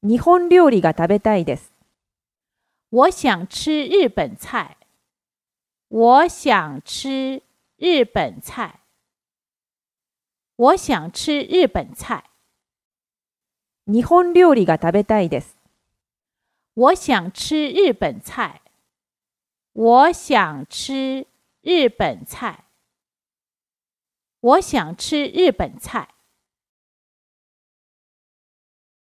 日本料理が食べたいです。我想吃日本菜。我想吃日本菜。我想吃日本菜。日本料理が食べたいです。我想吃日本菜。我想吃日本菜。我想吃日本菜。